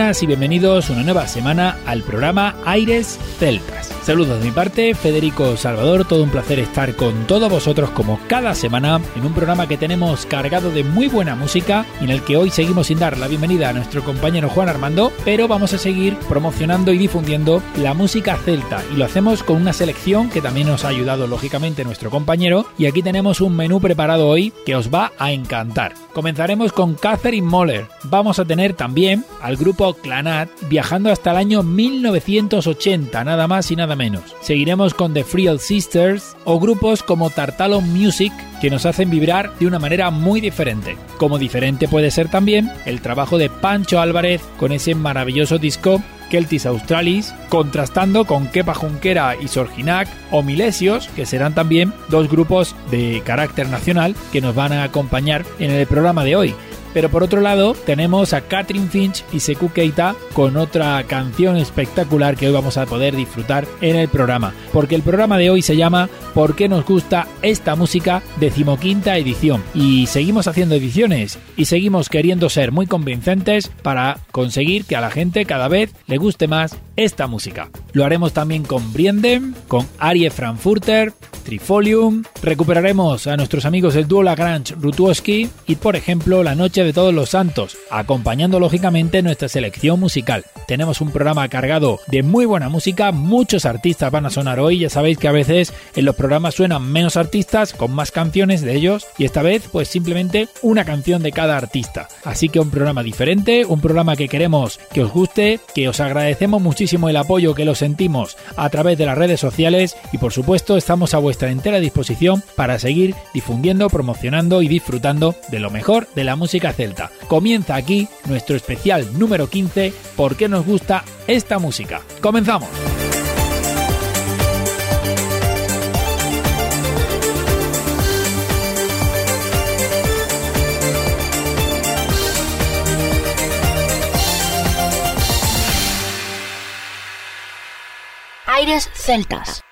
Y bienvenidos una nueva semana al programa Aires Celtas. Saludos de mi parte, Federico Salvador, todo un placer estar con todos vosotros como cada semana en un programa que tenemos cargado de muy buena música y en el que hoy seguimos sin dar la bienvenida a nuestro compañero Juan Armando, pero vamos a seguir promocionando y difundiendo la música celta y lo hacemos con una selección que también nos ha ayudado lógicamente nuestro compañero y aquí tenemos un menú preparado hoy que os va a encantar. Comenzaremos con Catherine Moller. Vamos a tener también al grupo Clanat viajando hasta el año 1980, nada más y nada menos. Seguiremos con The Free Sisters o grupos como Tartalo Music que nos hacen vibrar de una manera muy diferente. Como diferente puede ser también el trabajo de Pancho Álvarez con ese maravilloso disco Celtis Australis, contrastando con Kepa Junquera y Sorginac o Milesios, que serán también dos grupos de carácter nacional que nos van a acompañar en el programa de hoy. Pero por otro lado, tenemos a Catherine Finch y Seku Keita con otra canción espectacular que hoy vamos a poder disfrutar en el programa. Porque el programa de hoy se llama ¿Por qué nos gusta esta música? Decimoquinta edición. Y seguimos haciendo ediciones y seguimos queriendo ser muy convincentes para conseguir que a la gente cada vez le guste más esta música. Lo haremos también con Brienden, con Arie Frankfurter, Trifolium, recuperaremos a nuestros amigos del dúo Lagrange Rutuoski y por ejemplo La Noche de Todos los Santos, acompañando lógicamente nuestra selección musical. Tenemos un programa cargado de muy buena música, muchos artistas van a sonar hoy, ya sabéis que a veces en los programas suenan menos artistas con más canciones de ellos y esta vez pues simplemente una canción de cada artista. Así que un programa diferente, un programa que queremos que os guste, que os agradecemos muchísimo el apoyo que lo sentimos a través de las redes sociales y por supuesto estamos a vuestra entera disposición para seguir difundiendo, promocionando y disfrutando de lo mejor de la música celta. Comienza aquí nuestro especial número 15, ¿por qué nos gusta esta música? ¡Comenzamos! Aires Celtas.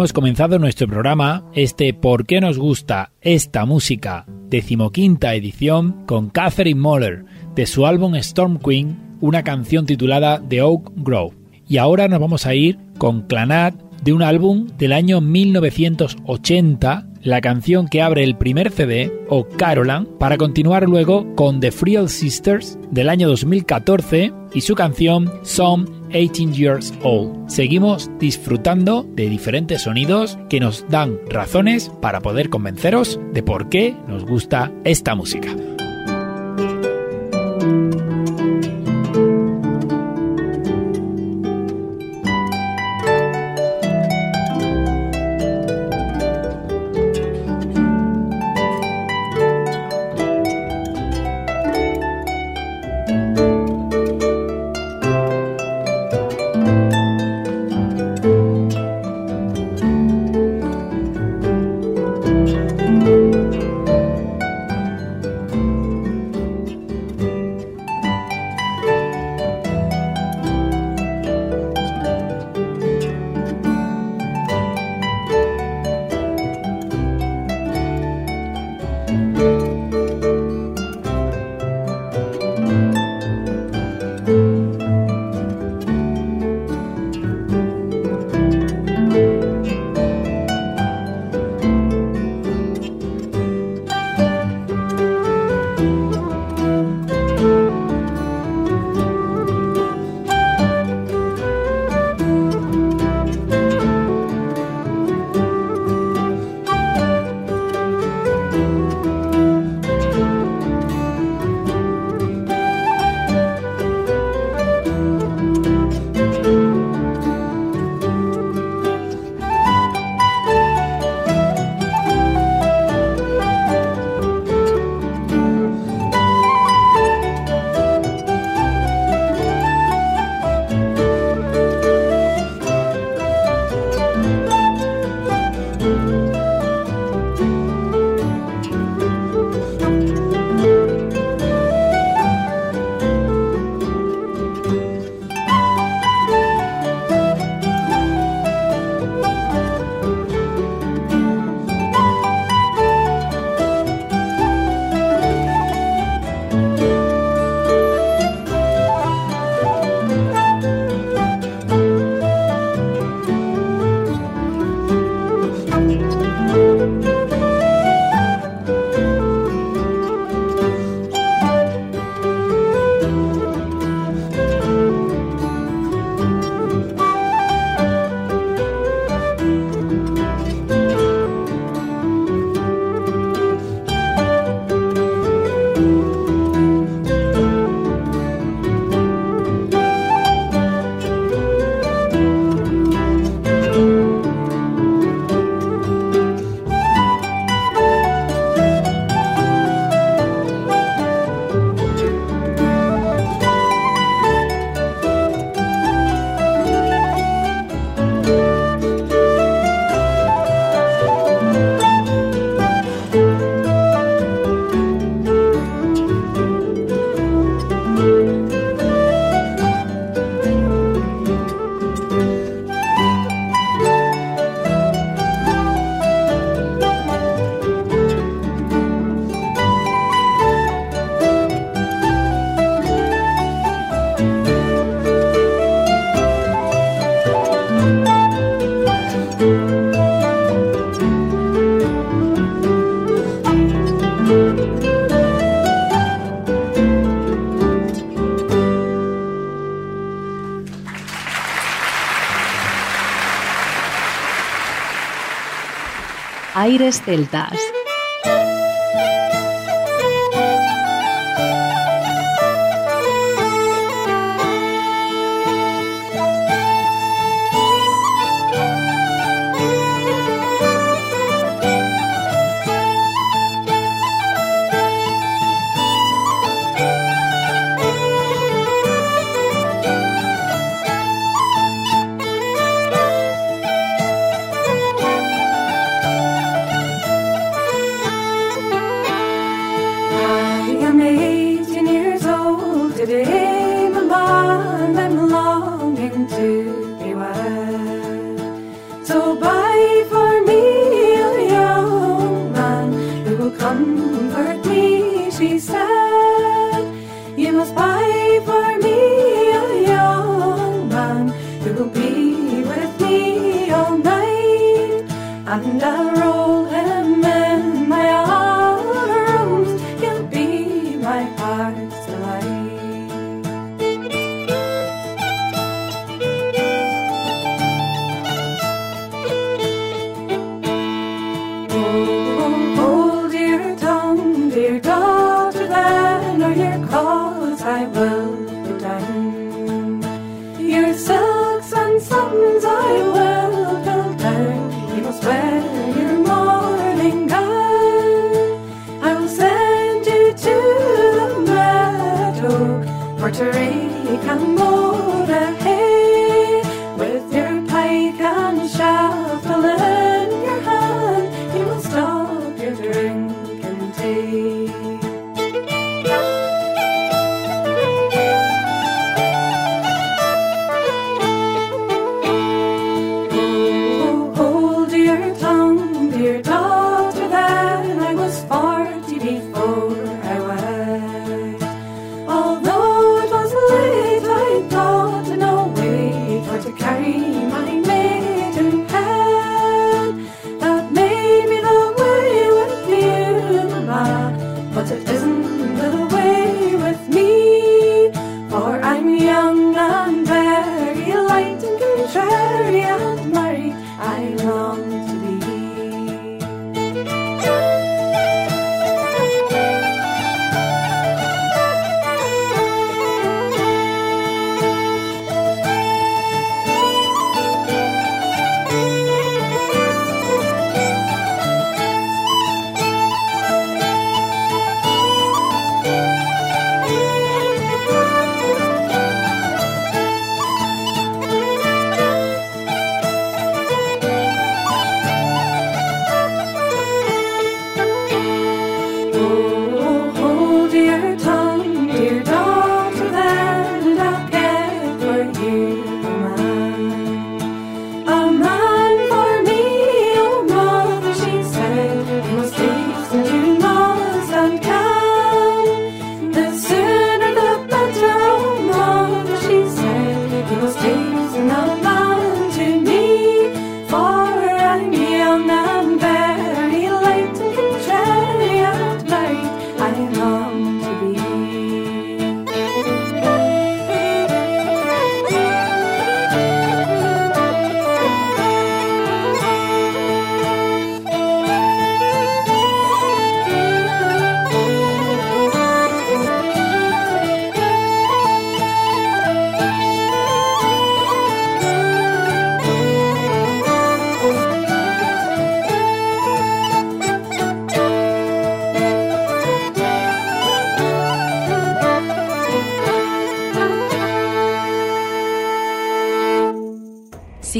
Hemos comenzado nuestro programa, este ¿Por qué nos gusta esta música? decimoquinta edición con Catherine Moller de su álbum Storm Queen, una canción titulada The Oak Grove. Y ahora nos vamos a ir con Clanat de un álbum del año 1980 la canción que abre el primer CD, o Carolan, para continuar luego con The Friel Sisters del año 2014 y su canción Some 18 Years Old. Seguimos disfrutando de diferentes sonidos que nos dan razones para poder convenceros de por qué nos gusta esta música. Aires Celtas.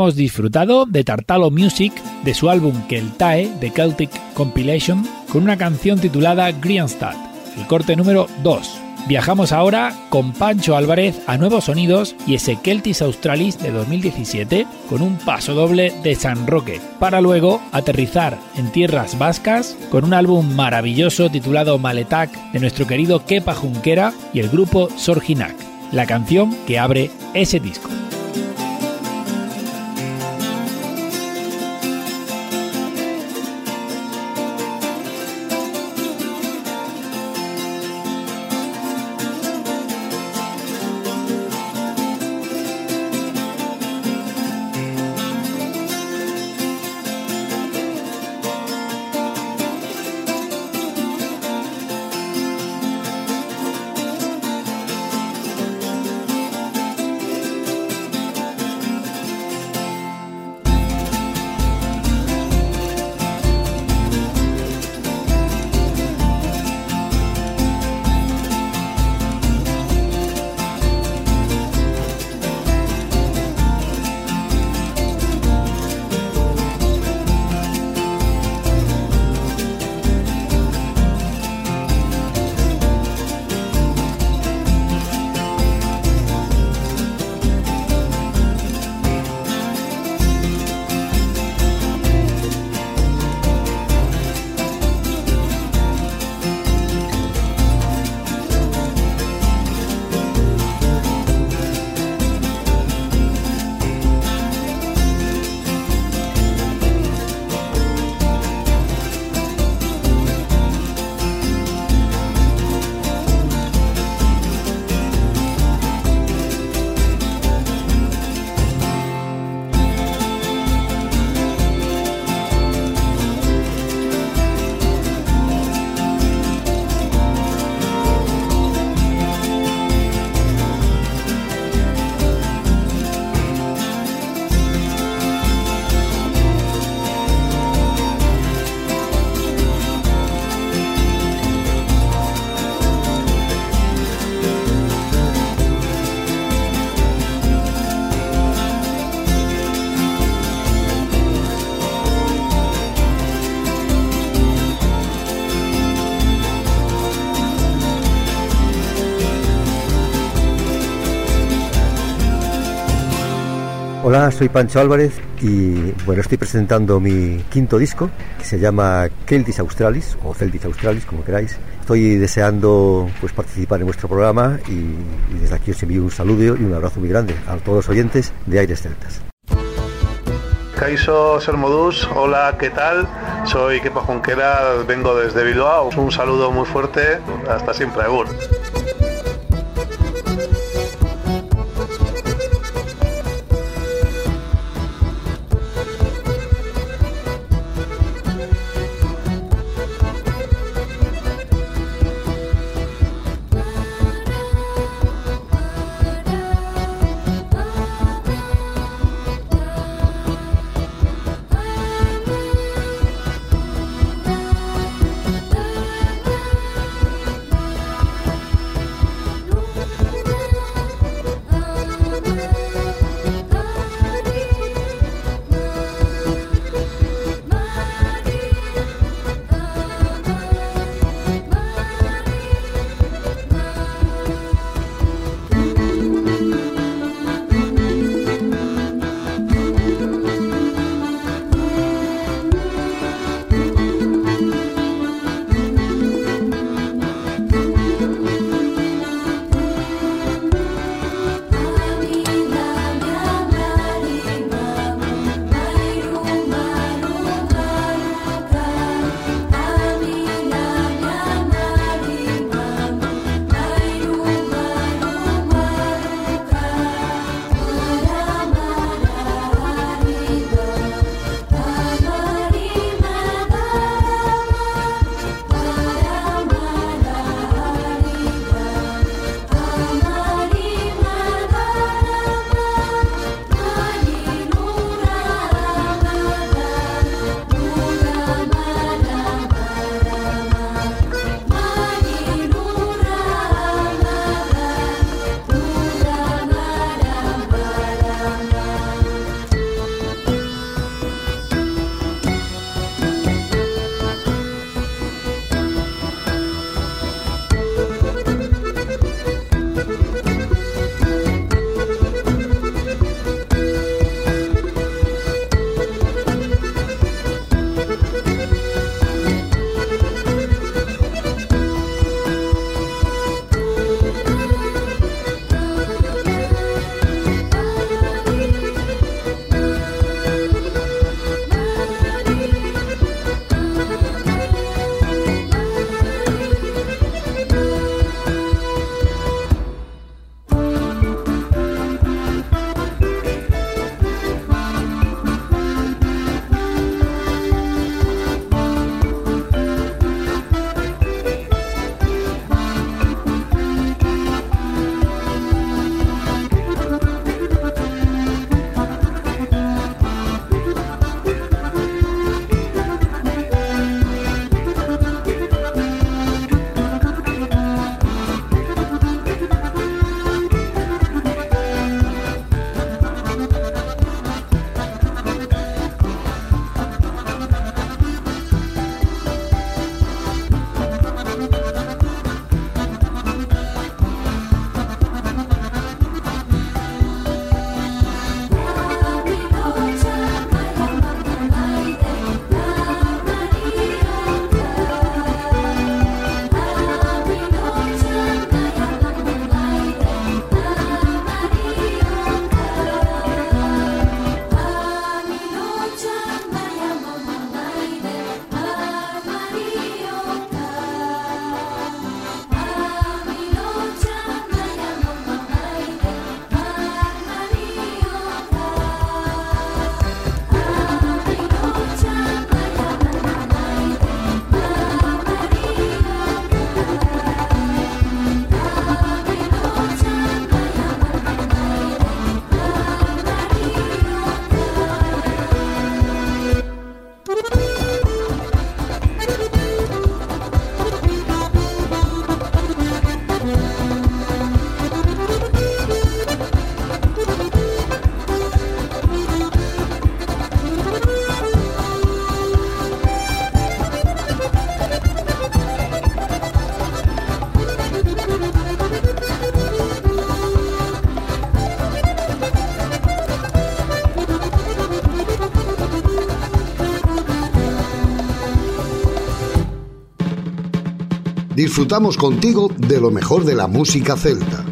Hemos disfrutado de Tartalo Music de su álbum Keltae de Celtic Compilation con una canción titulada Greenstad, el corte número 2. Viajamos ahora con Pancho Álvarez a Nuevos Sonidos y ese Celtis Australis de 2017 con un paso doble de San Roque, para luego aterrizar en tierras vascas con un álbum maravilloso titulado Maletac de nuestro querido Kepa Junquera y el grupo Sorginac, la canción que abre ese disco. Hola, soy Pancho Álvarez y bueno, estoy presentando mi quinto disco que se llama Celtis Australis o Celtis Australis, como queráis. Estoy deseando pues participar en vuestro programa y, desde aquí os envío un saludo y un abrazo muy grande a todos los oyentes de Aires Celtas. Caiso Sermodus, hola, ¿qué tal? Soy Kepa Junquera, vengo desde Bilbao. Un saludo muy fuerte, hasta siempre, Agur. Disfrutamos contigo de lo mejor de la música celta.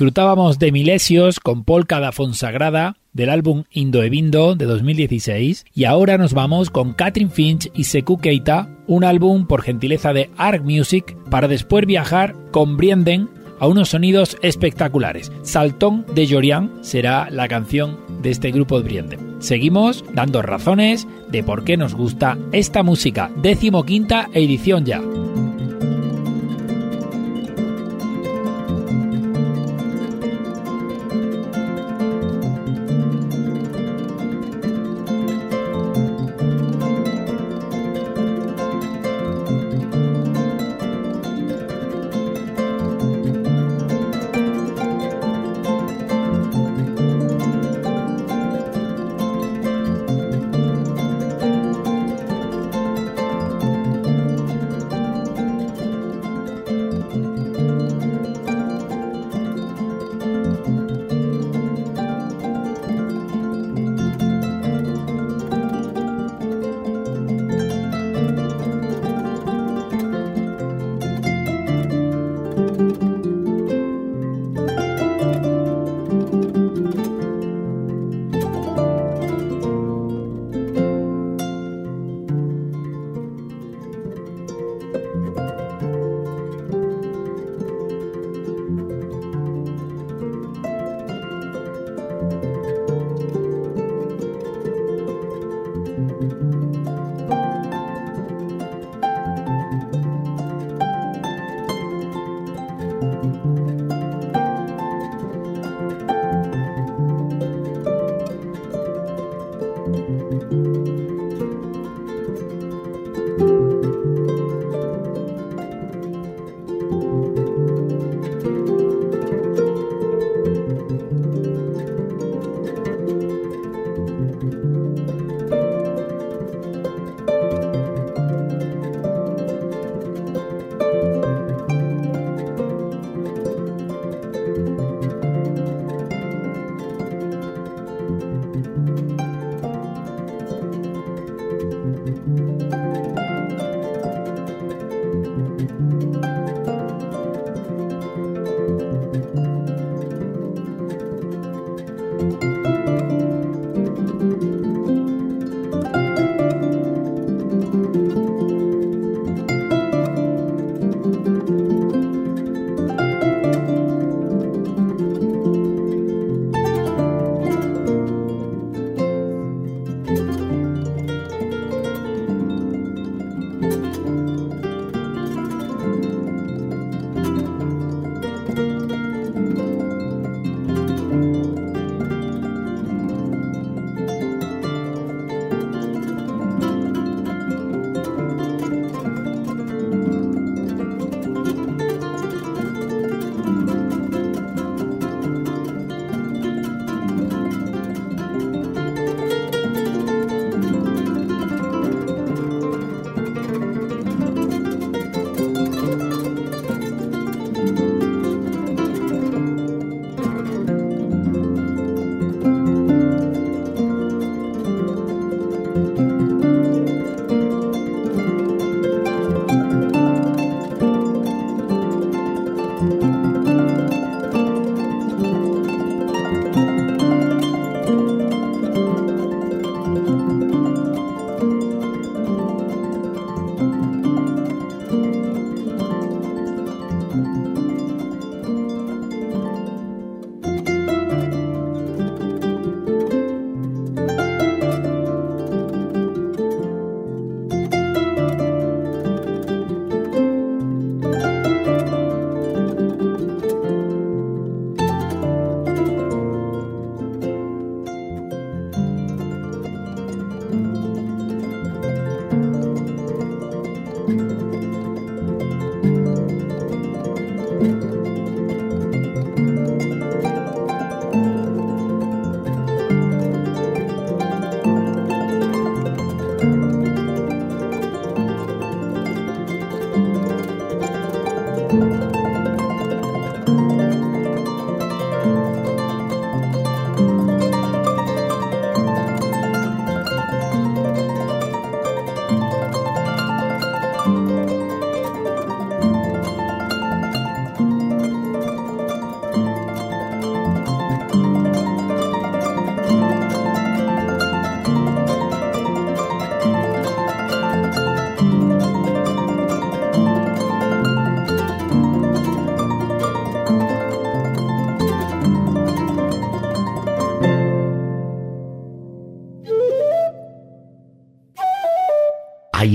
Disfrutábamos de Milesios con Polka da Fonsagrada del álbum Indo e Vindo de 2016 y ahora nos vamos con Catherine Finch y Seku Keita, un álbum por gentileza de Arc Music para después viajar con Brienden a unos sonidos espectaculares. Saltón de Jorian será la canción de este grupo de Brienden. Seguimos dando razones de por qué nos gusta esta música. Décimo quinta edición ya.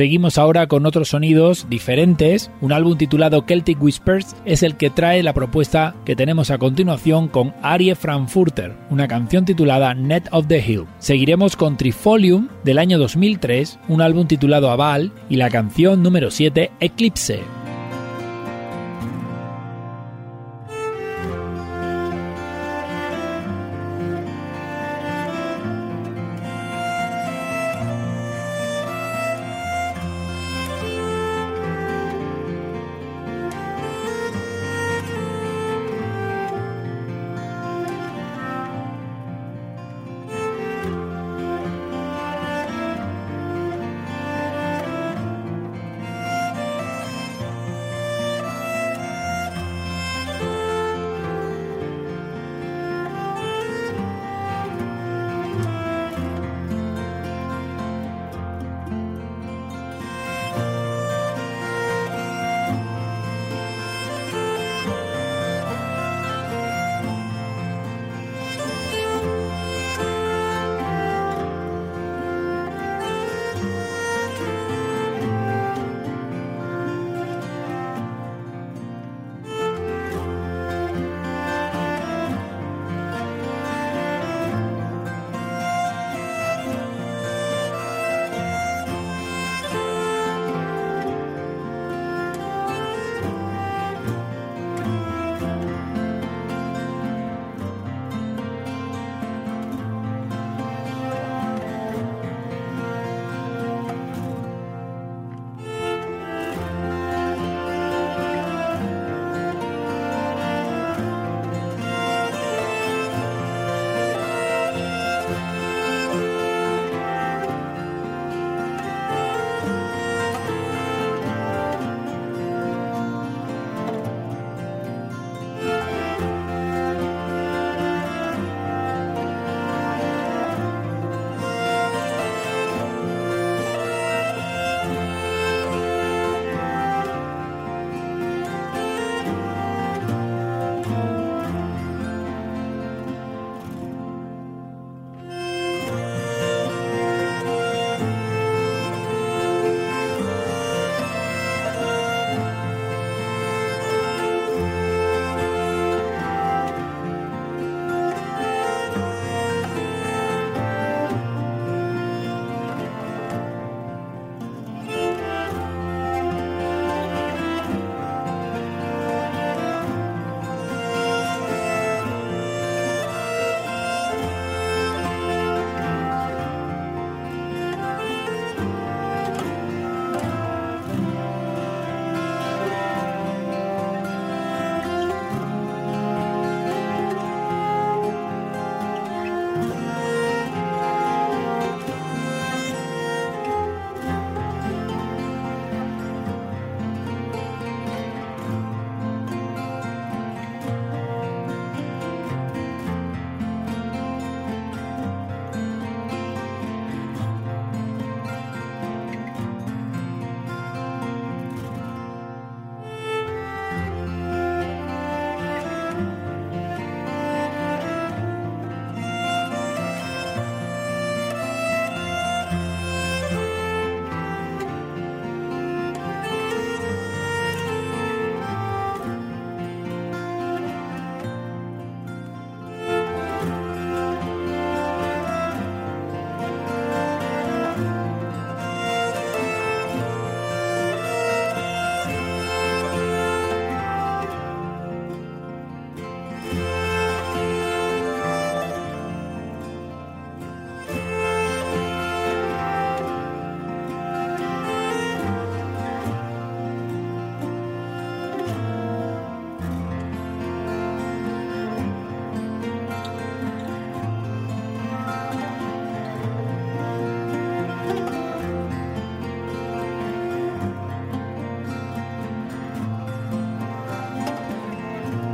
Seguimos ahora con otros sonidos diferentes. Un álbum titulado Celtic Whispers es el que trae la propuesta que tenemos a continuación con Arie Frankfurter, una canción titulada Net of the Hill. Seguiremos con Trifolium del año 2003, un álbum titulado Aval y la canción número 7 Eclipse.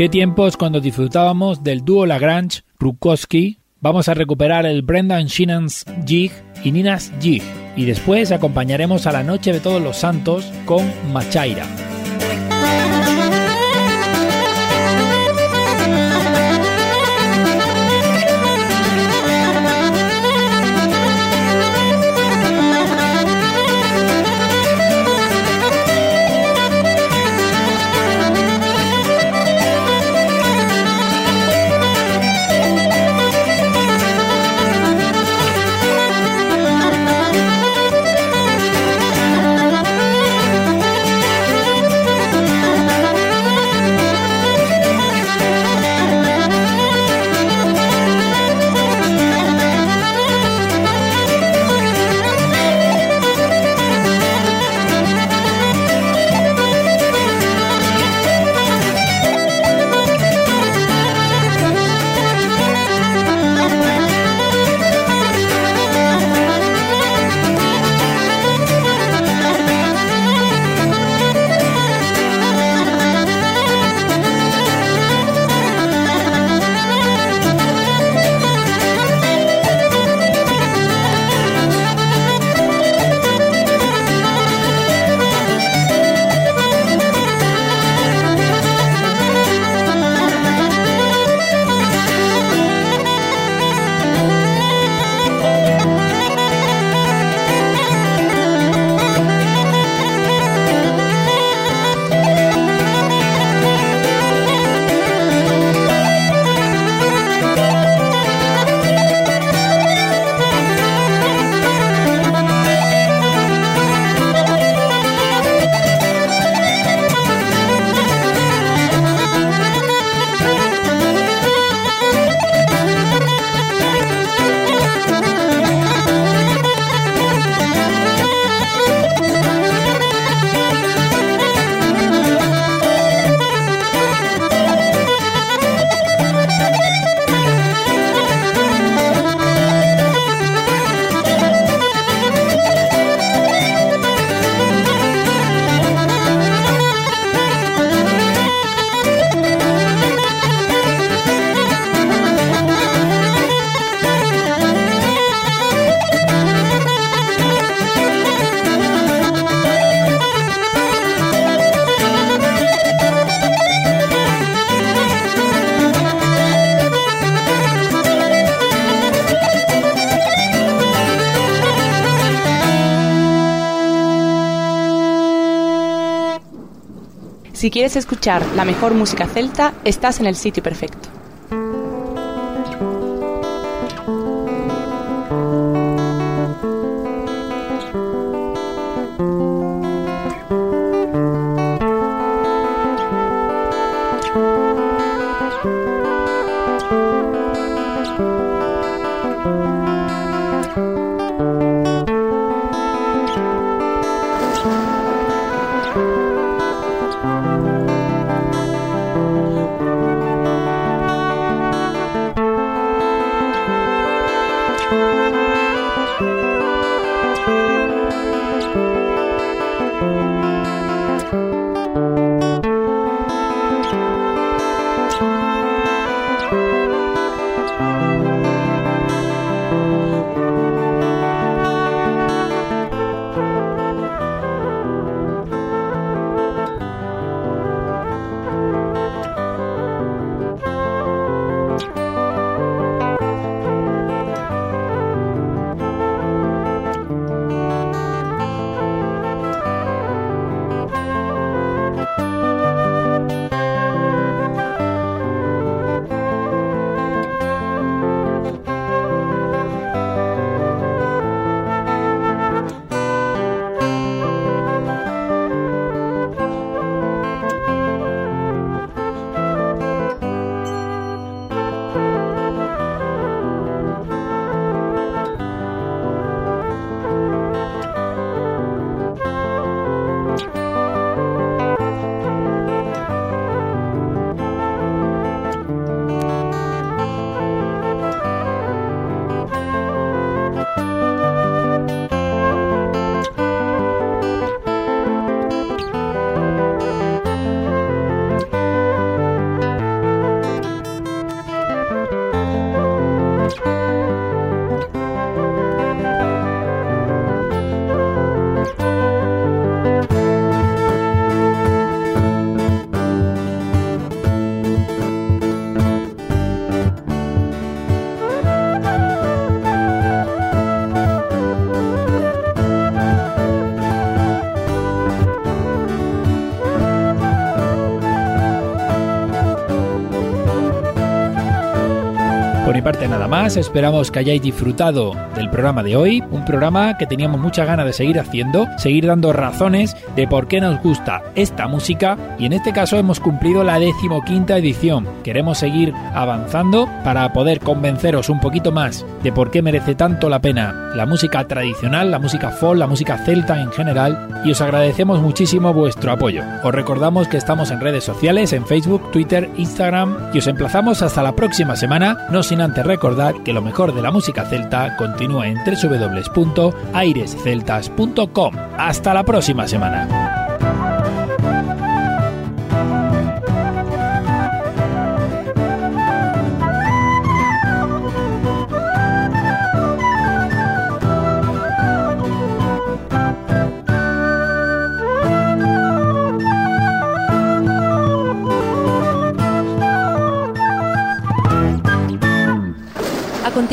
Qué tiempos cuando disfrutábamos del dúo Lagrange Rukowski. Vamos a recuperar el Brendan Sheenan's Jig y Nina's Jig. Y después acompañaremos a la Noche de Todos los Santos con Machaira. Si quieres escuchar la mejor música celta, estás en el sitio perfecto. Parte nada más, esperamos que hayáis disfrutado del programa de hoy, un programa que teníamos muchas ganas de seguir haciendo, seguir dando razones de por qué nos gusta esta música y en este caso hemos cumplido la decimoquinta edición. Queremos seguir avanzando para poder convenceros un poquito más de por qué merece tanto la pena la música tradicional, la música folk, la música celta en general y os agradecemos muchísimo vuestro apoyo. Os recordamos que estamos en redes sociales, en Facebook, Twitter, Instagram y os emplazamos hasta la próxima semana, no sin antes recordar que lo mejor de la música celta continúa en www.airesceltas.com. Hasta la próxima semana.